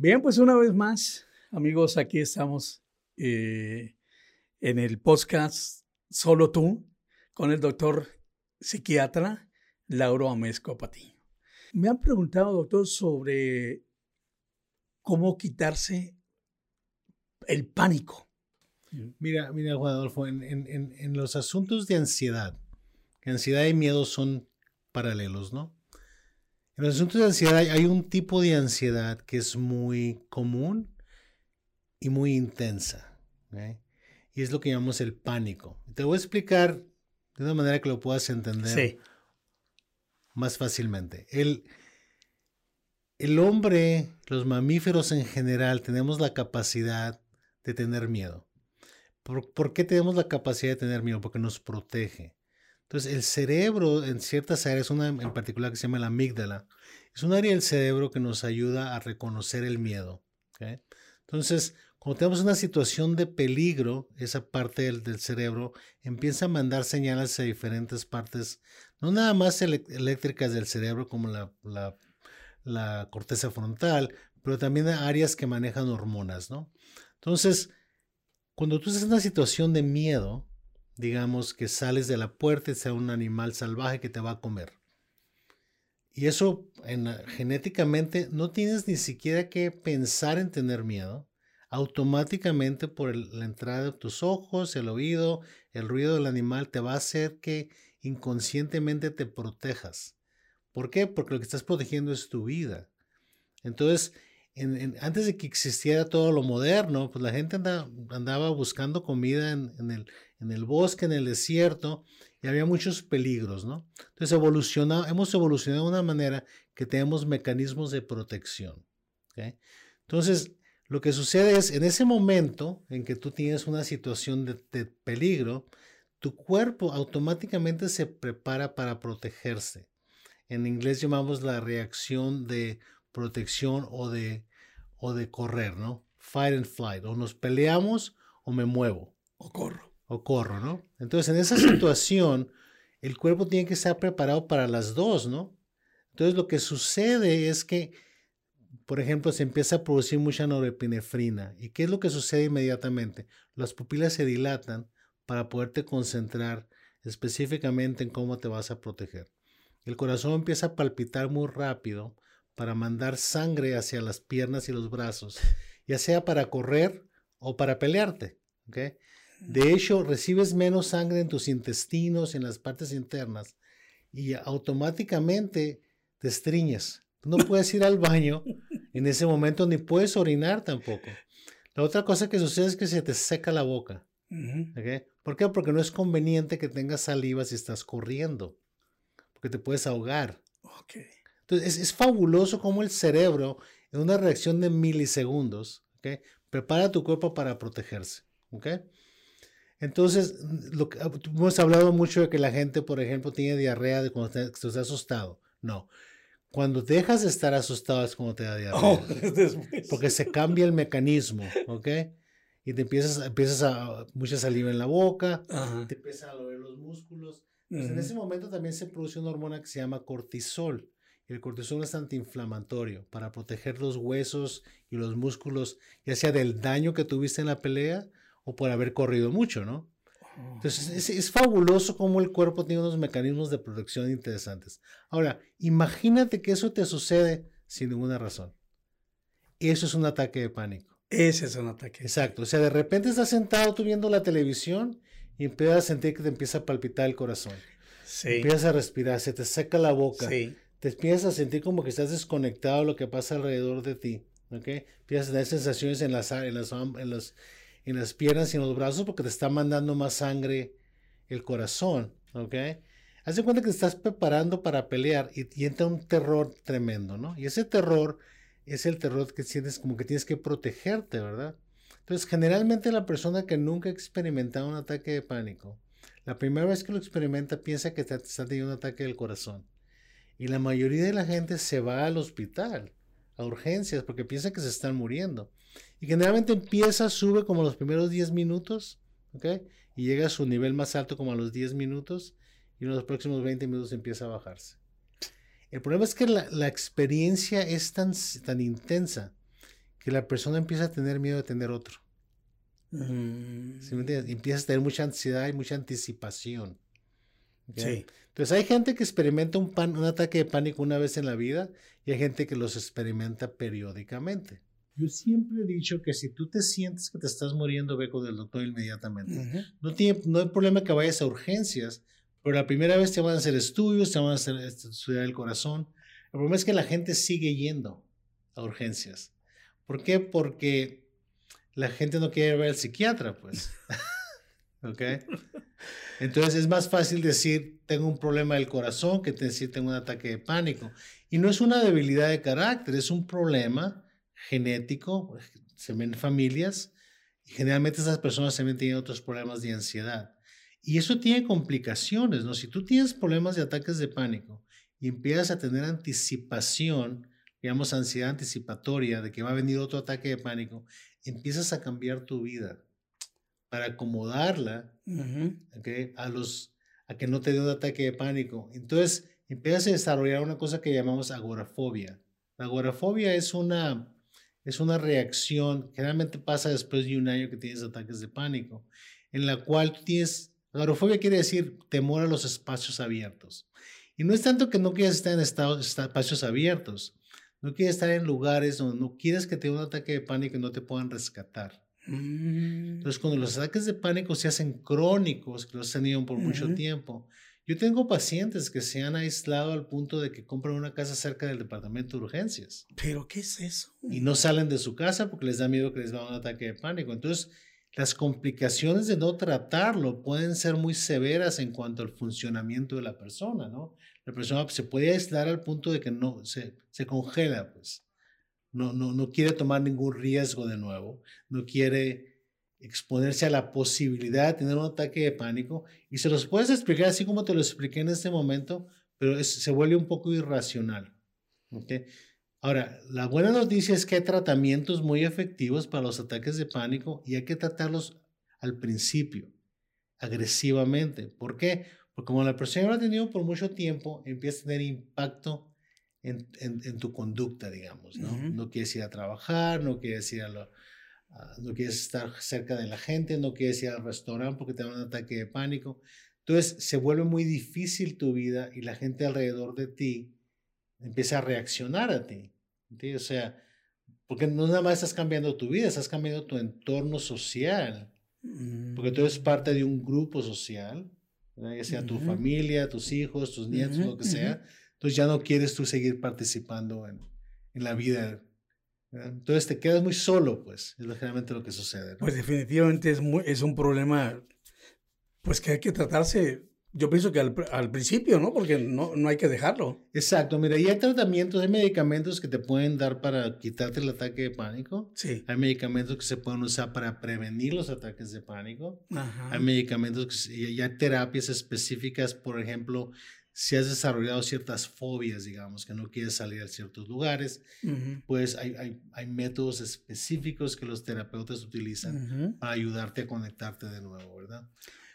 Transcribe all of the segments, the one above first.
Bien, pues una vez más, amigos, aquí estamos eh, en el podcast Solo tú con el doctor psiquiatra Lauro Amesco Patiño. Me han preguntado, doctor, sobre cómo quitarse el pánico. Mira, mira, Juan Adolfo, en, en, los asuntos de ansiedad, ansiedad y miedo son paralelos, ¿no? En los asuntos de ansiedad hay un tipo de ansiedad que es muy común y muy intensa. Y es lo que llamamos el pánico. Te voy a explicar de una manera que lo puedas entender más fácilmente. El, el hombre, los mamíferos en general, tenemos la capacidad de tener miedo. ¿Por, ¿Por, qué tenemos la capacidad de tener miedo? Porque nos protege. Entonces, el cerebro en ciertas áreas, una en particular que se llama la amígdala, es un área del cerebro que nos ayuda a reconocer el miedo. Entonces, cuando tenemos una situación de peligro, esa parte del, cerebro empieza a mandar señales a diferentes partes, no nada más eléctricas del cerebro como la, la, corteza frontal, pero también a áreas que manejan hormonas, ¿no? Entonces, cuando tú estás en una situación de miedo, digamos que sales de la puerta y sea un animal salvaje que te va a comer. Y eso en, genéticamente no tienes ni siquiera que pensar en tener miedo. Automáticamente por la entrada de tus ojos, el oído, el ruido del animal te va a hacer que inconscientemente te protejas. ¿Por qué? Porque lo que estás protegiendo es tu vida. Entonces, antes de que existiera todo lo moderno, pues la gente andaba, buscando comida en, el, bosque, en el desierto, y había muchos peligros, ¿no? Entonces evoluciona, hemos evolucionado de una manera que tenemos mecanismos de protección. Entonces, lo que sucede es, en ese momento en que tú tienes una situación de peligro, tu cuerpo automáticamente se prepara para protegerse. En inglés llamamos la reacción de protección o de, o de correr, ¿no? Fight and flight. O nos peleamos o me muevo. O corro o corro, ¿no? Entonces, en esa situación, el cuerpo tiene que estar preparado para las dos, ¿no? Entonces, lo que sucede es que, por ejemplo, se empieza a producir mucha norepinefrina. ¿Y qué es lo que sucede inmediatamente? Las pupilas se dilatan para poderte concentrar específicamente en cómo te vas a proteger. El corazón empieza a palpitar muy rápido para mandar sangre hacia las piernas y los brazos, ya sea para correr o para pelearte. ¿okay? De hecho, recibes menos sangre en tus intestinos, en las partes internas, y automáticamente te estriñes. no puedes ir al baño en ese momento, ni puedes orinar tampoco. La otra cosa que sucede es que se te seca la boca. ¿Por qué? Porque no es conveniente que tengas saliva si estás corriendo, porque te puedes ahogar. Entonces, es, fabuloso cómo el cerebro, en una reacción de milisegundos, prepara tu cuerpo para protegerse. ¿okay? Entonces, lo que, hemos hablado mucho de que la gente, por ejemplo, tiene diarrea de cuando estás asustado. No. Cuando dejas de estar asustado es cuando te da diarrea. Oh, porque se cambia el mecanismo, ¿ok? Y te empiezas, empiezas a mucha saliva en la boca, te empiezan a doler los músculos. Pues En ese momento también se produce una hormona que se llama cortisol. El cortisol es antiinflamatorio para proteger los huesos y los músculos, ya sea del daño que tuviste en la pelea o por haber corrido mucho, ¿no? Entonces es, fabuloso cómo el cuerpo tiene unos mecanismos de protección interesantes. Ahora, imagínate que eso te sucede sin ninguna razón. Eso es un ataque de pánico. Ese es un ataque. Exacto. O sea, de repente estás sentado tú viendo la televisión y empiezas a sentir que te empieza a palpitar el corazón. Sí. Empiezas a respirar, se te seca la boca. Sí. Te empiezas a sentir como que estás desconectado de lo que pasa alrededor de ti. ¿Ok? Empiezas a tener sensaciones en las, en las, en las en las piernas y en los brazos porque te está mandando más sangre el corazón, ¿ok? haz de cuenta que te estás preparando para pelear y, y entra un terror tremendo, ¿no? Y ese terror es el terror que sientes como que tienes que protegerte, ¿verdad? Entonces, generalmente la persona que nunca ha experimentado un ataque de pánico, la primera vez que lo experimenta piensa que está, está teniendo un ataque del corazón. Y la mayoría de la gente se va al hospital, a urgencias, porque piensa que se están muriendo. Y generalmente empieza, sube como los primeros 10 minutos, ¿ok? Y llega a su nivel más alto como a los 10 minutos y en los próximos 20 minutos empieza a bajarse. El problema es que la, la experiencia es tan, tan intensa que la persona empieza a tener miedo de tener otro. Mm, ¿Sí me entiendes? Empieza a tener mucha ansiedad y mucha anticipación. ¿ok? Sí. Entonces hay gente que experimenta un, pan- un ataque de pánico una vez en la vida y hay gente que los experimenta periódicamente. Yo siempre he dicho que si tú te sientes que te estás muriendo, ve con el doctor inmediatamente. No, tiene, no hay problema que vayas a urgencias, pero la primera vez te van a hacer estudios, te van a hacer este, estudiar el corazón. El problema es que la gente sigue yendo a urgencias. ¿Por qué? Porque la gente no quiere ver al psiquiatra, pues. ¿Ok? Entonces es más fácil decir, tengo un problema del corazón que decir, tengo un ataque de pánico. Y no es una debilidad de carácter, es un problema genético, se ven en familias, y generalmente esas personas también tienen otros problemas de ansiedad. Y eso tiene complicaciones, ¿no? Si tú tienes problemas de ataques de pánico y empiezas a tener anticipación, digamos ansiedad anticipatoria de que va a venir otro ataque de pánico, empiezas a cambiar tu vida para acomodarla. ¿ok? a, los, a que no te dé un ataque de pánico. Entonces empiezas a desarrollar una cosa que llamamos agorafobia. La agorafobia es una, es una reacción, generalmente pasa después de un año que tienes ataques de pánico, en la cual tienes, agorafobia quiere decir temor a los espacios abiertos. Y no es tanto que no quieras estar en estados, espacios abiertos, no quieres estar en lugares donde no quieres que te dé un ataque de pánico y no te puedan rescatar. Mm, Entonces, cuando los ataques de pánico se hacen crónicos, que los has tenido por mucho tiempo, yo tengo pacientes que se han aislado al punto de que compran una casa cerca del departamento de urgencias ¿Pero qué es eso? y no salen de su casa porque les da miedo que les va un ataque de pánico. Entonces, las complicaciones de no tratarlo pueden ser muy severas en cuanto al funcionamiento de la persona, ¿no? La persona se puede aislar al punto de que no se, se congela, pues. No, no, no quiere tomar ningún riesgo de nuevo, no quiere exponerse a la posibilidad de tener un ataque de pánico y se los puedes explicar así como te lo expliqué en este momento, pero se vuelve un poco irracional. ¿ok? Ahora, la buena noticia es que hay tratamientos muy efectivos para los ataques de pánico y hay que tratarlos al principio, agresivamente. ¿Por qué? Porque como la persona lo ha tenido por mucho tiempo, empieza a tener impacto en, en- en tu conducta, digamos, ¿no? Ujú. No quieres ir a trabajar, no quieres ir a lo- a- no quieres estar cerca de la gente, no quieres ir al restaurante porque te da un ataque de pánico. Entonces se vuelve muy difícil tu vida y la gente alrededor de ti empieza a reaccionar a ti. ¿entiendes? O sea, porque no nada más estás cambiando tu vida, estás cambiando tu entorno social, porque tú eres Mm, parte de un grupo social, ¿verdad? ya sea tu Ujú. familia, tus hijos, tus nietos, Ujú, lo que sea. Entonces ya no quieres tú seguir participando en, en la vida. ¿verdad? Entonces te quedas muy solo, pues, es generalmente lo que sucede. ¿no? Pues definitivamente es, muy, es un problema pues que hay que tratarse, yo pienso que al, al principio, ¿no? Porque no, no hay que dejarlo. Exacto, mira, y hay tratamientos, hay medicamentos que te pueden dar para quitarte el ataque de pánico. Sí. Hay medicamentos que se pueden usar para prevenir los ataques de pánico. Ajá. Hay medicamentos que y hay terapias específicas, por ejemplo, si has desarrollado ciertas fobias, digamos, que no quieres salir a ciertos lugares, Ujú, pues hay, hay, hay métodos específicos que los terapeutas utilizan ujú. para ayudarte a conectarte de nuevo, ¿verdad?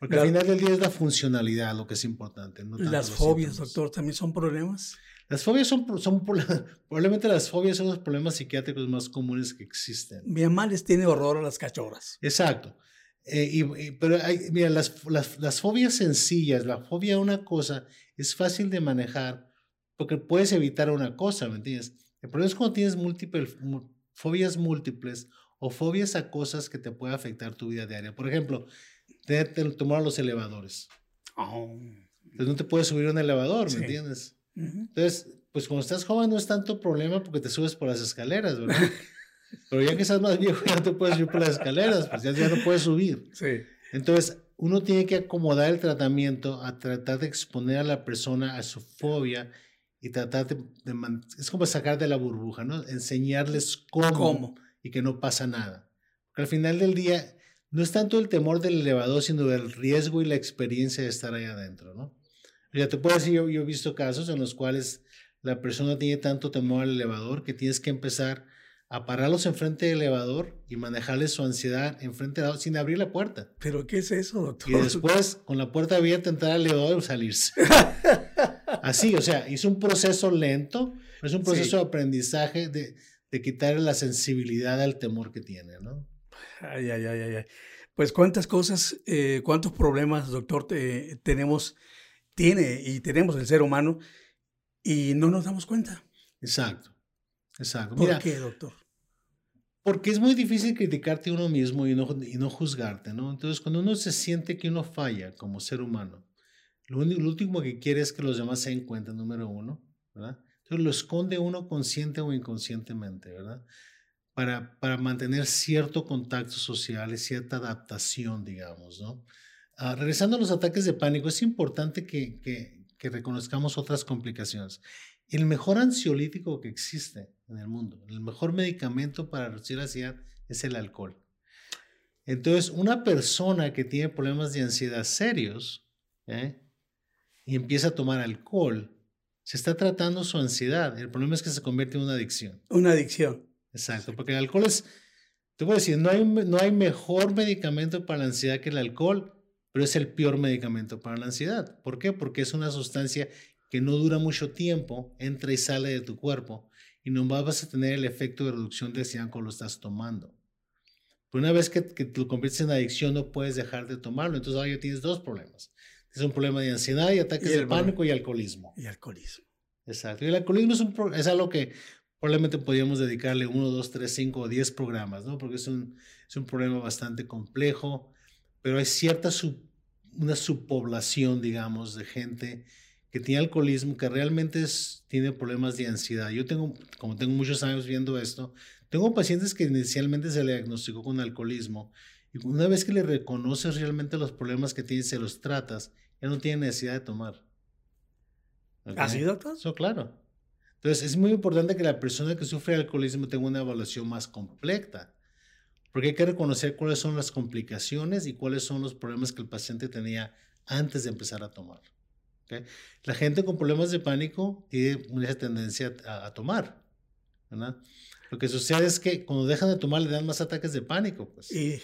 Porque La- al final del día es la funcionalidad lo que es importante. No tanto Las fobias, síntomas. doctor, también son problemas. Las fobias son, son pro- probablemente las fobias son los problemas psiquiátricos más comunes que existen. Mi mamá les tiene horror a las cachorras. Exacto. Eh, y- y- pero hay, mira, las, las, las fobias sencillas, la fobia a una cosa es fácil de manejar porque puedes evitar una cosa, ¿me entiendes? El problema es cuando tienes múltiples, fobias múltiples o fobias a cosas que te pueden afectar tu vida diaria. Por ejemplo, te, te temor a los elevadores. Oh. Entonces no te puedes subir a un elevador, ¿me Sí. entiendes? Ujú. Entonces, pues cuando estás joven no es tanto problema porque te subes por las escaleras, ¿verdad? Pero ya que estás más viejo ya no te puedes subir por las escaleras, pues ya, ya no puedes subir. Sí. Entonces, uno tiene que acomodar el tratamiento a tratar de exponer a la persona a su fobia y tratar de, es como sacar de la burbuja, ¿no? Enseñarles cómo, y que no pasa nada. Porque al final del día no es tanto el temor del elevador, sino el riesgo y la experiencia de estar ahí adentro, ¿no? Ya te puedo decir, yo, yo he visto casos en los cuales la persona tiene tanto temor al elevador que tienes que empezar a pararlos enfrente del elevador y manejarles su ansiedad enfrente del sin abrir la puerta. ¿Pero qué es eso, doctor? Y después, con la puerta abierta, entrar al elevador y salirse. Así, o sea, es un proceso lento, es un proceso de aprendizaje de, de quitarle la sensibilidad al temor que tiene, ¿no? Ay, ay, ay, ay. Pues cuántas cosas, eh, cuántos problemas, doctor, tenemos, tiene y tenemos el ser humano y no nos damos cuenta. Exacto, exacto. ¿Por qué, doctor? Porque es muy difícil criticarte uno mismo y no, y no juzgarte, ¿no? Entonces, cuando uno se siente que uno falla como ser humano, lo, último que quiere es que los demás se den cuenta, número uno, ¿verdad? Entonces lo esconde uno consciente o inconscientemente, ¿verdad? Para, para mantener cierto contacto social y cierta adaptación, digamos, ¿no? Ah, regresando a los ataques de pánico, es importante que, que, que reconozcamos otras complicaciones. El mejor ansiolítico que existe en el mundo, el mejor medicamento para reducir la ansiedad es el alcohol. Entonces, una persona que tiene problemas de ansiedad serios ¿eh? y empieza a tomar alcohol, se está tratando su ansiedad. El problema es que se convierte en una adicción. Una adicción. Exacto, porque el alcohol es, te voy a decir, no hay, no hay mejor medicamento para la ansiedad que el alcohol, pero es el peor medicamento para la ansiedad. ¿Por qué? Porque es una sustancia que no dura mucho tiempo, entra y sale de tu cuerpo y no vas a tener el efecto de reducción de ansiedad cuando lo estás tomando. Pero una vez que, que lo conviertes en adicción, no puedes dejar de tomarlo. Entonces ahora ya tienes dos problemas. Es un problema de ansiedad y ataques de pánico y alcoholismo. Y alcoholismo. Exacto. Y el alcoholismo es, un, es algo que probablemente podríamos dedicarle uno, dos, tres, cinco o diez programas, ¿no? Porque es un, es un problema bastante complejo, pero hay cierta sub, una subpoblación, digamos, de gente que tiene alcoholismo, que realmente es, tiene problemas de ansiedad. Yo tengo, como tengo muchos años viendo esto, tengo pacientes que inicialmente se le diagnosticó con alcoholismo y una vez que le reconoces realmente los problemas que tiene, se los tratas, ya no tiene necesidad de tomar. ¿Así, doctor? Eso, claro. Entonces, es muy importante que la persona que sufre alcoholismo tenga una evaluación más completa, porque hay que reconocer cuáles son las complicaciones y cuáles son los problemas que el paciente tenía antes de empezar a tomar. La gente con problemas de pánico tiene una tendencia a, tomar, ¿verdad? Lo que sucede es que cuando dejan de tomar le dan más ataques de pánico, pues. Y,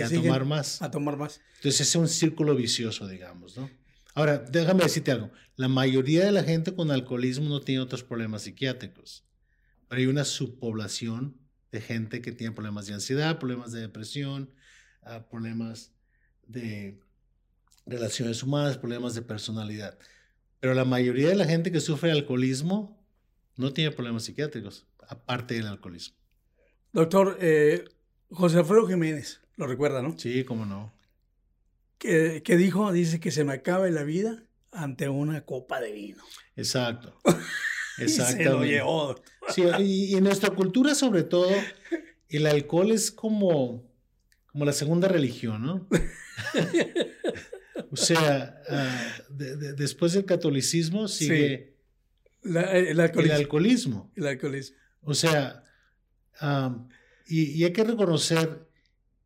a tomar más. A tomar más. Entonces es un círculo vicioso, digamos, ¿no? Ahora, déjame decirte algo. La mayoría de la gente con alcoholismo no tiene otros problemas psiquiátricos, pero hay una subpoblación de gente que tiene problemas de ansiedad, problemas de depresión, ah, problemas de relaciones humanas, problemas de personalidad. Pero la mayoría de la gente que sufre alcoholismo no tiene problemas psiquiátricos, aparte del alcoholismo. Doctor, eh, José Alfredo Jiménez, lo recuerda, ¿no? Sí, cómo no. ¿Qué, dijo? Dice que se me acaba la vida ante una copa de vino. Exacto. Exactamente. se lo llevó. sí, y, en nuestra cultura, sobre todo, el alcohol es como, como la segunda religión, ¿no? O sea, ah, después del catolicismo sigue el, alcoholismo. el, alcoholismo. O sea, y, hay que reconocer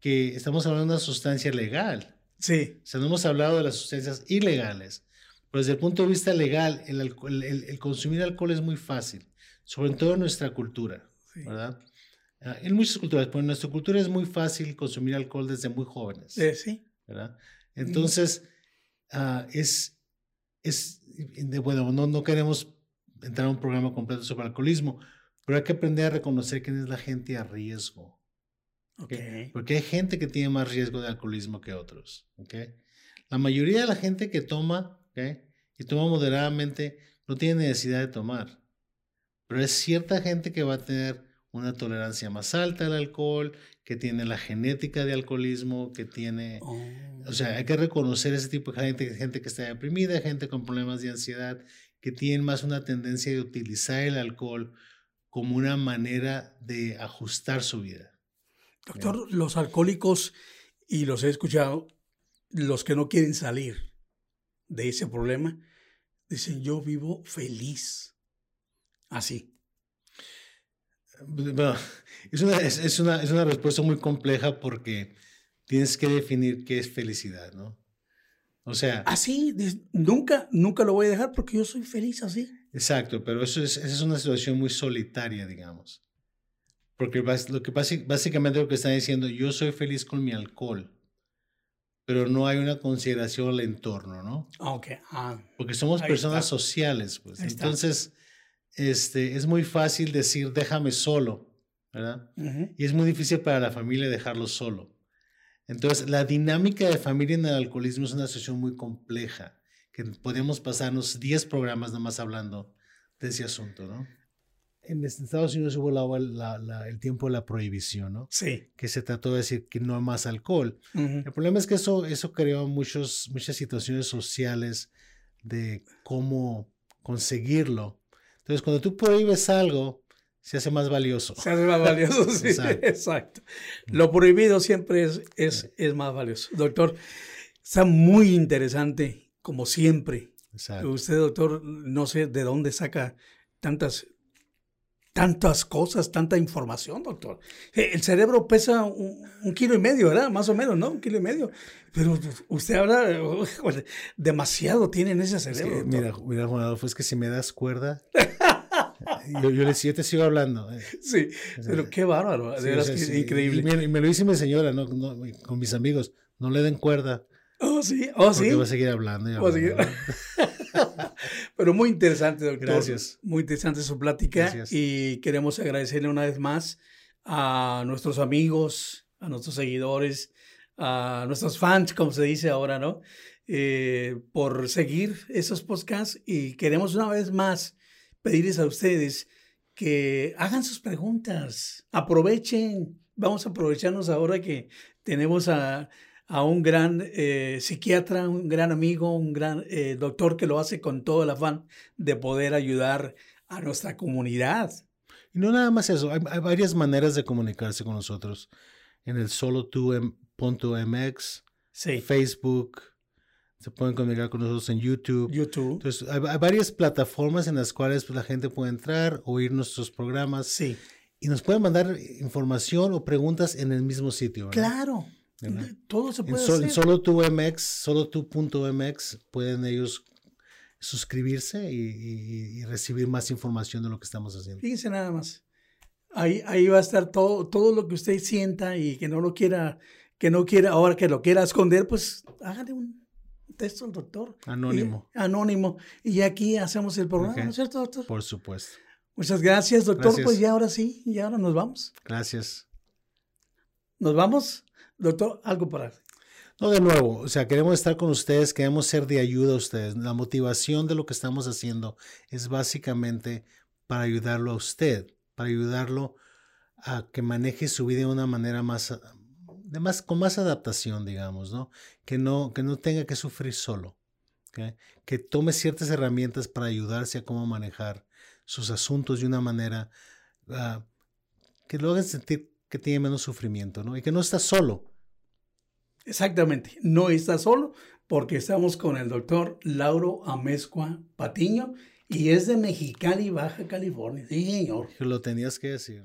que estamos hablando de una sustancia legal. Sí. O sea, no hemos hablado de las sustancias ilegales. Pero desde el punto de vista legal, el, el consumir alcohol es muy fácil, sobre todo en nuestra cultura, ¿verdad? Ah, en muchas culturas, pero en nuestra cultura es muy fácil consumir alcohol desde muy jóvenes. Eh, sí. ¿verdad? Entonces, uh, es, es, bueno, no, no queremos entrar a un programa completo sobre alcoholismo, pero hay que aprender a reconocer quién es la gente a riesgo. Okay. Porque hay gente que tiene más riesgo de alcoholismo que otros. ¿okay? La mayoría de la gente que toma y toma moderadamente no tiene necesidad de tomar. Pero es cierta gente que va a tener una tolerancia más alta al alcohol, que tiene la genética de alcoholismo, que tiene... O sea, hay que reconocer ese tipo de gente, gente que está deprimida, gente con problemas de ansiedad, que tienen más una tendencia de utilizar el alcohol como una manera de ajustar su vida. Doctor, los alcohólicos, y los he escuchado, los que no quieren salir de ese problema, dicen, yo vivo feliz. Así. Bueno, es una, es, es, una, es una respuesta muy compleja porque tienes que definir qué es felicidad, ¿no? O sea... Así, nunca, nunca lo voy a dejar porque yo soy feliz así. Exacto, pero eso es, esa es una situación muy solitaria, digamos. Porque lo que básicamente lo que están diciendo, yo soy feliz con mi alcohol, pero no hay una consideración al entorno, ¿no? Ok. Ah, Porque somos personas sociales, pues. Entonces, este, es muy fácil decir, déjame solo, ¿verdad? Y es muy difícil para la familia dejarlo solo. Entonces, la dinámica de familia en el alcoholismo es una situación muy compleja, que podemos pasarnos 10 programas nomás hablando de ese asunto, ¿no? En Estados Unidos hubo la, el tiempo de la prohibición, ¿no? Sí. Que se trató de decir que no hay más alcohol. El problema es que eso, eso creó muchos, muchas situaciones sociales de cómo conseguirlo. Entonces, cuando tú prohíbes algo, se hace más valioso. Se hace más valioso, sí, exacto. Lo prohibido siempre es, es, es, más valioso. Doctor, está muy interesante, como siempre. Exacto. Usted, doctor, no sé de dónde saca tantas, tantas cosas, tanta información, doctor. Eh, el cerebro pesa un, kilo y medio, ¿verdad? Más o menos, ¿no? Un kilo y medio. Pero usted habla, demasiado tiene en ese cerebro. mira, mira, Juan Adolfo, es que si me das cuerda... yo, yo, le decía, te sigo hablando. Eh. Sí, pero qué bárbaro, de verdad que increíble. Y me, lo dice mi señora, ¿no? con mis amigos, no le den cuerda. Oh, sí, oh, sí. Porque va a seguir hablando. Y hablando. pero muy interesante, doctor. Gracias. Muy interesante su plática Gracias. y queremos agradecerle una vez más a nuestros amigos, a nuestros seguidores, a nuestros fans, como se dice ahora, ¿no? Eh, por seguir esos podcasts y queremos una vez más pedirles a ustedes que hagan sus preguntas, aprovechen, vamos a aprovecharnos ahora que tenemos a, a un gran eh, psiquiatra, un gran amigo, un gran eh, doctor que lo hace con todo el afán de poder ayudar a nuestra comunidad. Y no nada más eso, hay, hay varias maneras de comunicarse con nosotros. En el solo MX, sí. Facebook, se pueden comunicar con nosotros en YouTube. YouTube. Entonces, hay, varias plataformas en las cuales pues, la gente puede entrar, oír nuestros programas. Sí. Y nos pueden mandar información o preguntas en el mismo sitio. Claro. Todo se puede en hacer. En solo tu MX, solo tu.mx, pueden ellos suscribirse y, y, recibir más información de lo que estamos haciendo. Fíjense nada más. Ahí, ahí va a estar todo, todo lo que usted sienta y que no lo quiera, que no quiera, ahora que lo quiera esconder, pues hágale un, texto al doctor. Anónimo. anónimo. Y aquí hacemos el programa, ¿no es cierto, doctor? Por supuesto. Muchas gracias, doctor. Pues ya ahora sí, y ahora nos vamos. Gracias. ¿Nos vamos? Doctor, algo para... No, de nuevo, o sea, queremos estar con ustedes, queremos ser de ayuda a ustedes. La motivación de lo que estamos haciendo es básicamente para ayudarlo a usted, para ayudarlo a que maneje su vida de una manera más, más, con más adaptación, digamos, ¿no? Que no, que no tenga que sufrir solo, que tome ciertas herramientas para ayudarse a cómo manejar sus asuntos de una manera uh, que lo haga sentir que tiene menos sufrimiento, ¿no? Y que no está solo. Exactamente, no está solo porque estamos con el doctor Lauro Amezcua Patiño y es de Mexicali, Baja California. Sí, señor. Lo tenías que decir.